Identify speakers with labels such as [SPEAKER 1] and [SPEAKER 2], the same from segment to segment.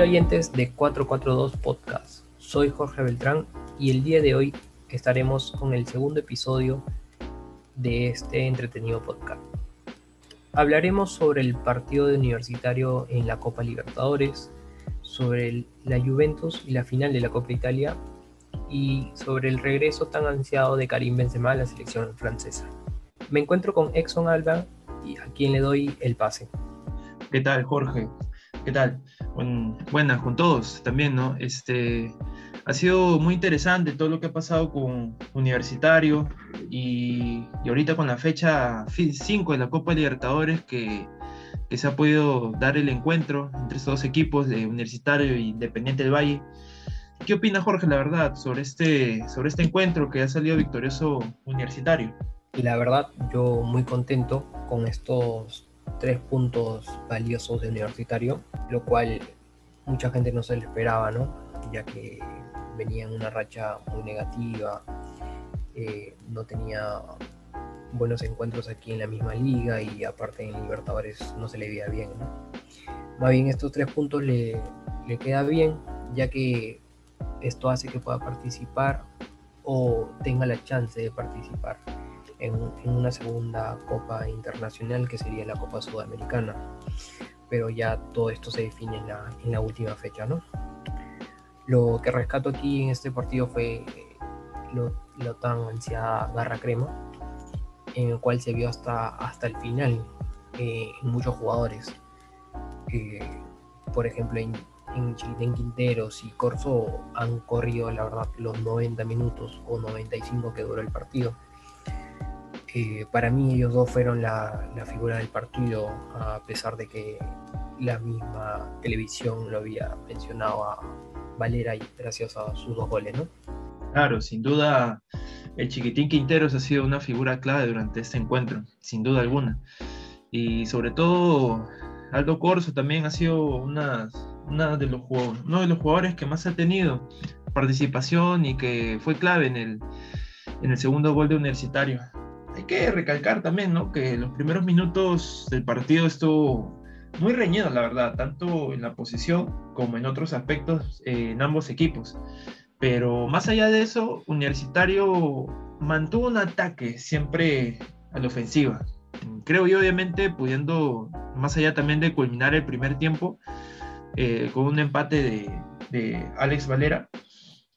[SPEAKER 1] Hola oyentes de 442 Podcast, soy Jorge Beltrán y el día de hoy estaremos con el segundo episodio de este entretenido podcast. Hablaremos sobre el partido de universitario en la Copa Libertadores, sobre la Juventus y la final de la Copa Italia y sobre el regreso tan ansiado de Karim Benzema a la selección francesa. Me encuentro con Exxon Alba y a quien le doy el pase.
[SPEAKER 2] ¿Qué tal, Jorge? ¿Qué tal? Buenas con todos también, ¿no? Este, ha sido muy interesante todo lo que ha pasado con Universitario y, y ahorita con la fecha 5 de la Copa Libertadores que, que, se ha podido dar el encuentro entre estos dos equipos de Universitario e Independiente del Valle. ¿Qué opina Jorge, la verdad, sobre este, sobre este encuentro que ha salido victorioso Universitario?
[SPEAKER 1] Y la verdad, yo muy contento con estos tres puntos valiosos de Universitario, lo cual mucha gente no se le esperaba, ¿no? Ya que venía en una racha muy negativa, eh, no tenía buenos encuentros aquí en la misma liga y aparte en Libertadores no se le veía bien, ¿no? Más bien estos tres puntos le, le queda bien, ya que esto hace que pueda participar o tenga la chance de participar en, una segunda Copa Internacional que sería la Copa Sudamericana. Pero ya todo esto se define en la, en la última fecha, ¿no? Lo que rescato aquí en este partido fue lo, lo tan ansiada garra crema, en el cual se vio hasta, hasta el final eh, en muchos jugadores. por ejemplo, en, en Quinteros y Corso han corrido, la verdad, los 90 minutos o 95 que duró el partido para mí ellos dos fueron la, figura del partido, a pesar de que la misma televisión lo había mencionado a Valera y gracias a sus dos goles, ¿no?
[SPEAKER 2] Claro, sin duda el chiquitín Quinteros ha sido una figura clave durante este encuentro, sin duda alguna. Y sobre todo Aldo Corso también ha sido una, de los, uno de los jugadores que más ha tenido participación y que fue clave en el segundo gol de Universitario hay que recalcar también, ¿no? Que los primeros minutos del partido estuvo muy reñido, la verdad, tanto en la posición como en otros aspectos eh, en ambos equipos. Pero más allá de eso, Universitario mantuvo un ataque siempre a la ofensiva. Creo yo, obviamente, pudiendo, más allá también de culminar el primer tiempo, eh, con un empate de, de Alex Valera,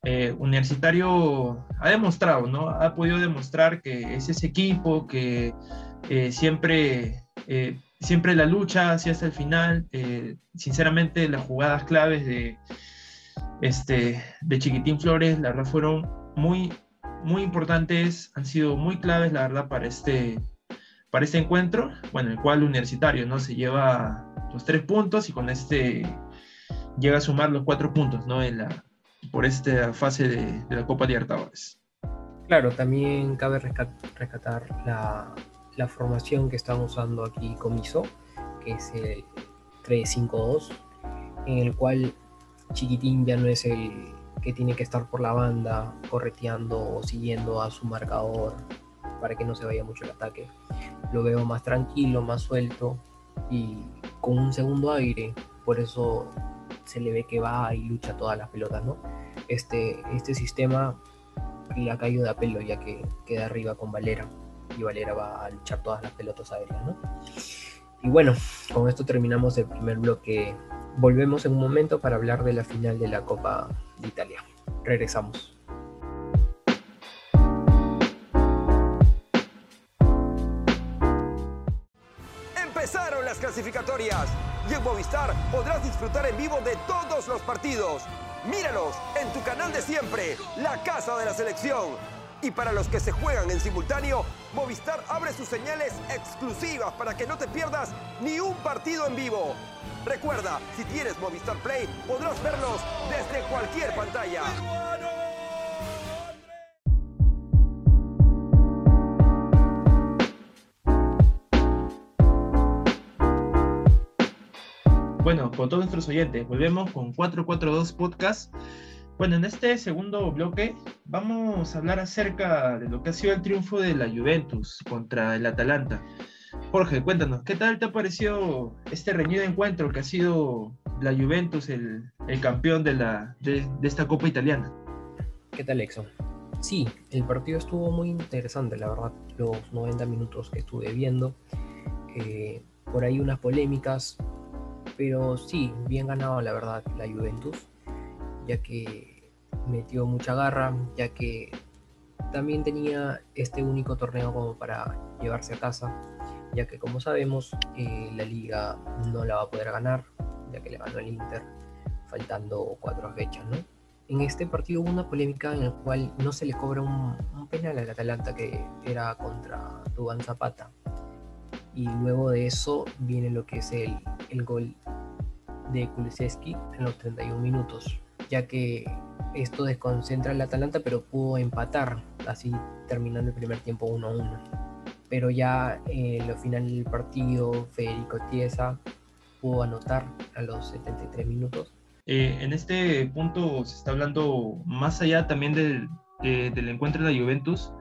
[SPEAKER 2] eh, universitario ha demostrado, ¿no? Ha podido demostrar que es ese equipo que eh, siempre, eh, siempre la lucha hacia hasta el final. sinceramente, las jugadas claves de, este, de Chiquitín Flores, la verdad, fueron muy, muy importantes, han sido muy claves, la verdad, para este, para este encuentro, bueno, el cual Universitario, ¿no? Se lleva los tres puntos y con este llega a sumar los cuatro puntos, ¿no? En la, por esta fase de, la Copa Libertadores.
[SPEAKER 1] Claro, también cabe rescatar la, la formación que están usando aquí Comiso, que es el 3-5-2, en el cual Chiquitín ya no es el que tiene que estar por la banda correteando o siguiendo a su marcador para que no se vaya mucho el ataque. Lo veo más tranquilo, más suelto y con un segundo aire, por eso se le ve que va y lucha todas las pelotas, ¿no? Este, este sistema le ha caído de a pelo ya que queda arriba con Valera y Valera va a luchar todas las pelotas aéreas, ¿no? Y bueno, con esto terminamos el primer bloque. Volvemos en un momento para hablar de la final de la Copa de Italia. Regresamos.
[SPEAKER 3] Empezaron las clasificatorias y en Movistar podrás disfrutar en vivo de todos los partidos. Míralos en tu canal de siempre, La Casa de la Selección. Y para los que se juegan en simultáneo, Movistar abre sus señales exclusivas para que no te pierdas ni un partido en vivo. Recuerda, si tienes Movistar Play, podrás verlos desde cualquier pantalla.
[SPEAKER 2] Bueno, con todos nuestros oyentes, volvemos con 442 Podcast. Bueno, en este segundo bloque vamos a hablar acerca de lo que ha sido el triunfo de la Juventus contra el Atalanta. Jorge, cuéntanos, ¿qué tal te ha parecido este reñido encuentro que ha sido la Juventus, el, campeón de, la, de, esta Copa Italiana.
[SPEAKER 1] ¿Qué tal, Exxon? Sí, el partido estuvo muy interesante, la verdad, los 90 minutos que estuve viendo. Eh, por ahí unas polémicas, pero sí, bien ganado, la verdad, la Juventus, ya que metió mucha garra, ya que también tenía este único torneo como para llevarse a casa, ya que como sabemos eh, la liga no la va a poder ganar, ya que le ganó el Inter faltando cuatro fechas, ¿no? En este partido hubo una polémica en la cual no se le cobra un, penal al Atalanta que era contra Dubán Zapata. Y luego de eso viene lo que es el, el gol de Kuliseski en los 31 minutos, ya que esto desconcentra al Atalanta, pero pudo empatar, así terminando el primer tiempo 1-1. Pero ya en lo final del partido, Federico Chiesa pudo anotar a los 73 minutos.
[SPEAKER 2] Eh, en este punto se está hablando más allá también del, del encuentro de la Juventus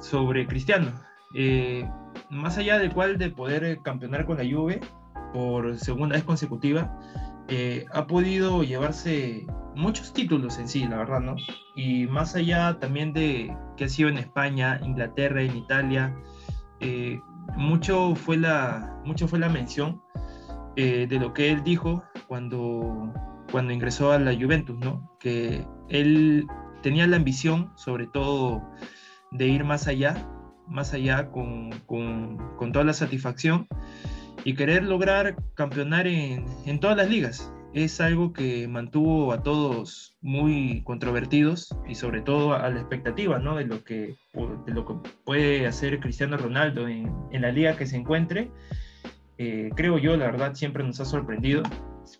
[SPEAKER 2] sobre Cristiano. Eh, más allá del cual de poder campeonar con la Juve por segunda vez consecutiva, eh, ha podido llevarse muchos títulos en sí, la verdad, ¿no? Y más allá también de que ha sido en España, Inglaterra, en Italia, eh, mucho, fue la, mucho fue la mención eh, de lo que él dijo cuando, cuando ingresó a la Juventus, ¿no? Que él tenía la ambición, sobre todo, de ir más allá, más allá con, con, con toda la satisfacción y querer lograr campeonar en, en todas las ligas es algo que mantuvo a todos muy controvertidos y sobre todo a la expectativa ¿no? de, lo que, de lo que puede hacer Cristiano Ronaldo en, en la liga que se encuentre. Eh, creo yo, la verdad, siempre nos ha sorprendido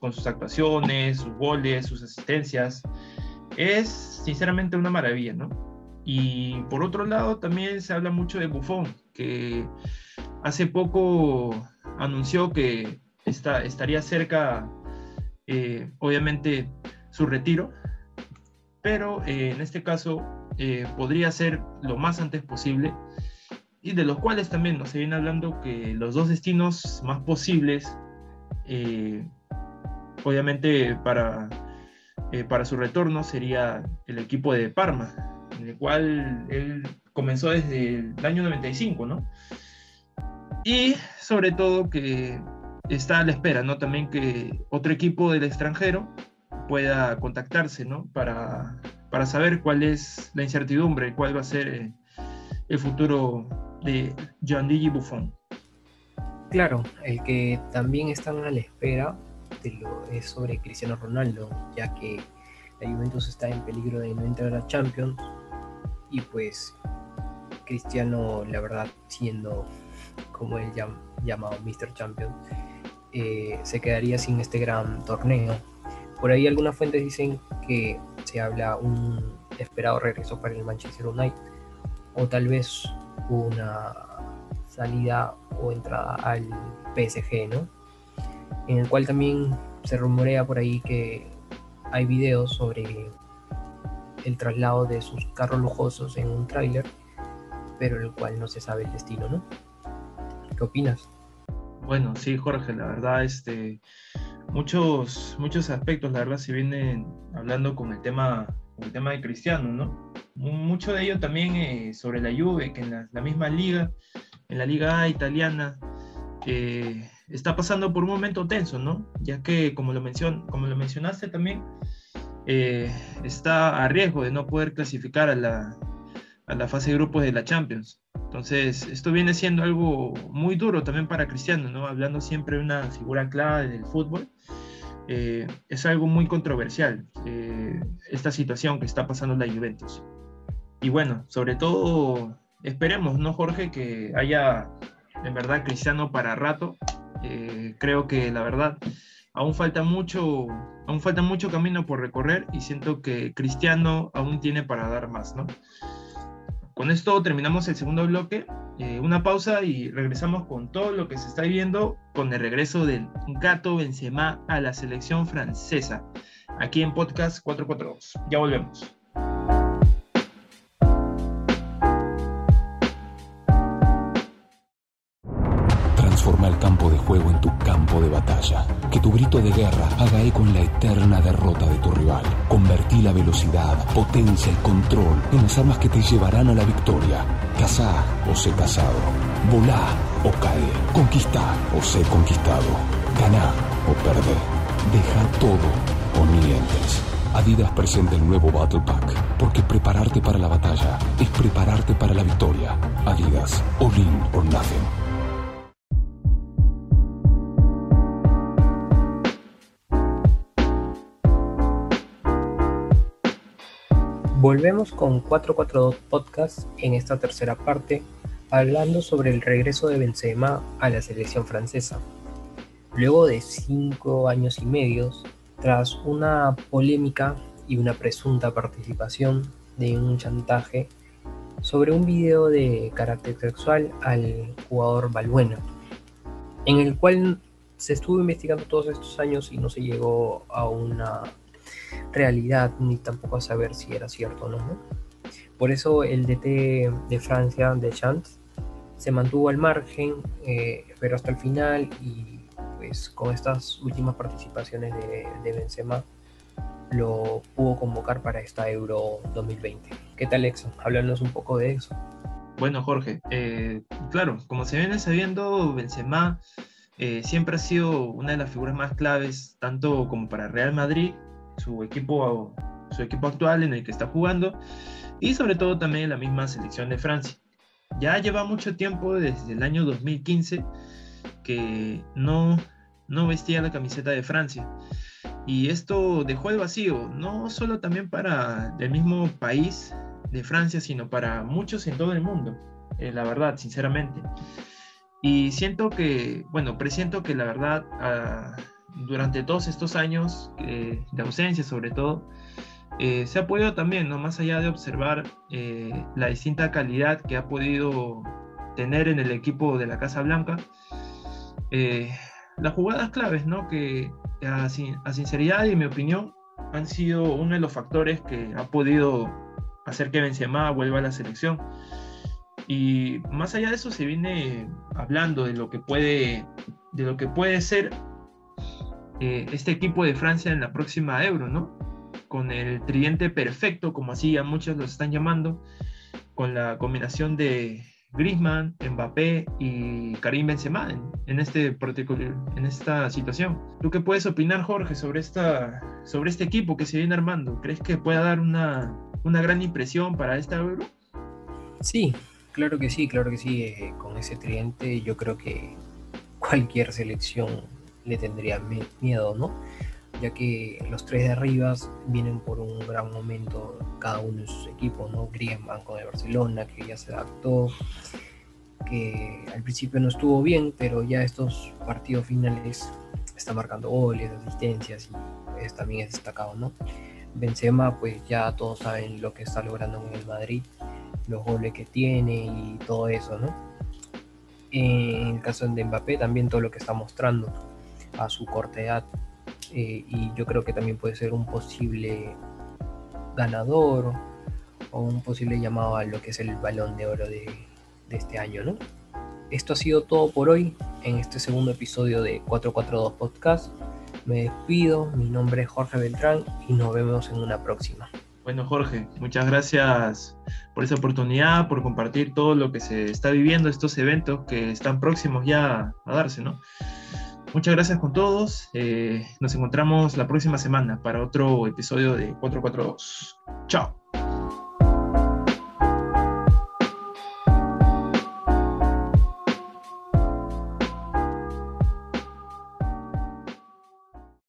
[SPEAKER 2] con sus actuaciones, sus goles, sus asistencias. Es sinceramente una maravilla, ¿no? Y por otro lado, también se habla mucho de Buffon, que hace poco anunció que está, estaría cerca eh, obviamente su retiro, pero eh, en este caso eh, podría ser lo más antes posible y de los cuales también nos viene hablando que los dos destinos más posibles, obviamente para, para su retorno sería el equipo de Parma, en el cual él comenzó desde el año 95, ¿no? Y sobre todo que está a la espera, ¿no? También que otro equipo del extranjero pueda contactarse, ¿no? Para, para saber cuál es la incertidumbre, cuál va a ser eh, el futuro de Gianluigi Buffon.
[SPEAKER 1] Claro, el que también están a la espera es sobre Cristiano Ronaldo, ya que la Juventus está en peligro de no entrar a Champions y pues Cristiano, la verdad, siendo como él llamado Mr. Champions, eh, se quedaría sin este gran torneo. Por ahí algunas fuentes dicen que se habla un esperado regreso para el Manchester United o tal vez una salida o entrada al PSG, ¿no? En el cual también se rumorea por ahí que hay videos sobre el traslado de sus carros lujosos en un tráiler, pero el cual no se sabe el destino, ¿no? ¿Qué opinas?
[SPEAKER 2] Bueno, sí, Jorge, la verdad, este, muchos, muchos aspectos, la verdad, se vienen hablando con el tema, con el tema de Cristiano, ¿no? Mucho de ello también eh, sobre la Juve, que en la, misma liga, en la liga A italiana, eh, está pasando por un momento tenso, ¿no? Ya que, como lo, mencion, como lo mencionaste también, eh, está a riesgo de no poder clasificar a la, a la fase de grupos de la Champions. Entonces, esto viene siendo algo muy duro también para Cristiano, ¿no? Hablando siempre de una figura clave del fútbol. Eh, es algo muy controversial eh, esta situación que está pasando la Juventus. Y bueno, sobre todo esperemos, ¿no, Jorge? Que haya en verdad Cristiano para rato. Eh, creo que la verdad aún falta mucho, aún falta mucho camino por recorrer y siento que Cristiano aún tiene para dar más, ¿no? Con esto terminamos el segundo bloque. Eh, una pausa y regresamos con todo lo que se está viendo con el regreso del gato Benzema a la selección francesa. Aquí en Podcast 442. Ya volvemos.
[SPEAKER 4] Transforma al campo de juego en tu campo de batalla. Que tu grito de guerra haga eco en la eterna derrota de tu rival. Convertí la velocidad, potencia y control en las armas que te llevarán a la victoria. Cazá o sé cazado. Volá o cae. Conquistá o sé conquistado. Ganá o perdé. Deja todo o mientes. Adidas presenta el nuevo Battle Pack, porque prepararte para la batalla es prepararte para la victoria. Adidas, all in or nothing.
[SPEAKER 1] Volvemos con 442 Podcast en esta tercera parte, hablando sobre el regreso de Benzema a la selección francesa. Luego de cinco años y medio, tras una polémica y una presunta participación de un chantaje sobre un video de carácter sexual al jugador Balbuena, en el cual se estuvo investigando todos estos años y no se llegó a una realidad ni tampoco a saber si era cierto o no. Por eso el DT de Francia, de Chance, se mantuvo al margen, eh, pero hasta el final y pues con estas últimas participaciones de, de Benzema lo pudo convocar para esta Euro 2020. ¿Qué tal, Exo? Háblanos un poco de eso.
[SPEAKER 2] Bueno, Jorge, eh, claro, como se viene sabiendo, Benzema eh, siempre ha sido una de las figuras más claves, tanto como para Real Madrid, su equipo, su equipo actual en el que está jugando, y sobre todo también la misma selección de Francia. Ya lleva mucho tiempo, desde el año 2015, que no, no vestía la camiseta de Francia. Y esto dejó el vacío, no solo también para el mismo país de Francia, sino para muchos en todo el mundo, eh, la verdad, sinceramente. Y siento que, bueno, presiento que la verdad, ah, durante todos estos años eh, de ausencia sobre todo, eh, se ha podido también, ¿no? más allá de observar la distinta calidad que ha podido tener en el equipo de la Casa Blanca, las jugadas claves, ¿no? Que a, sinceridad y en mi opinión han sido uno de los factores que ha podido hacer que Benzema vuelva a la selección. Y más allá de eso se viene hablando de lo que puede, de lo que puede ser eh, este equipo de Francia en la próxima Euro, ¿no? Con el tridente perfecto, como así a muchos lo están llamando, con la combinación de Griezmann, Mbappé y Karim Benzema en, este particular, en esta situación. ¿Tú qué puedes opinar, Jorge, sobre, esta, sobre este equipo que se viene armando? ¿Crees que pueda dar una, una gran impresión para esta Euro?
[SPEAKER 1] Sí, claro que sí, claro que sí. Eh, con ese tridente yo creo que cualquier selección le tendría miedo, ¿no? ya que los tres de arriba vienen por un gran momento cada uno de sus equipos, ¿no? Griezmann con el Barcelona, que ya se adaptó, que al principio no estuvo bien, pero ya estos partidos finales está marcando goles, asistencias y también es destacado, ¿no? Benzema, pues ya todos saben lo que está logrando en el Madrid, los goles que tiene y todo eso, ¿no? En el caso de Mbappé, también todo lo que está mostrando a su corta edad eh, y yo creo que también puede ser un posible ganador o un posible llamado a lo que es el balón de oro de, de este año, ¿no? Esto ha sido todo por hoy en este segundo episodio de 442 Podcast. Me despido, mi nombre es Jorge Beltrán y nos vemos en una próxima.
[SPEAKER 2] Bueno, Jorge, muchas gracias por esa oportunidad, por compartir todo lo que se está viviendo, estos eventos que están próximos ya a darse, ¿no? Muchas gracias con todos. Eh, nos encontramos la próxima semana para otro episodio de 442. Chao.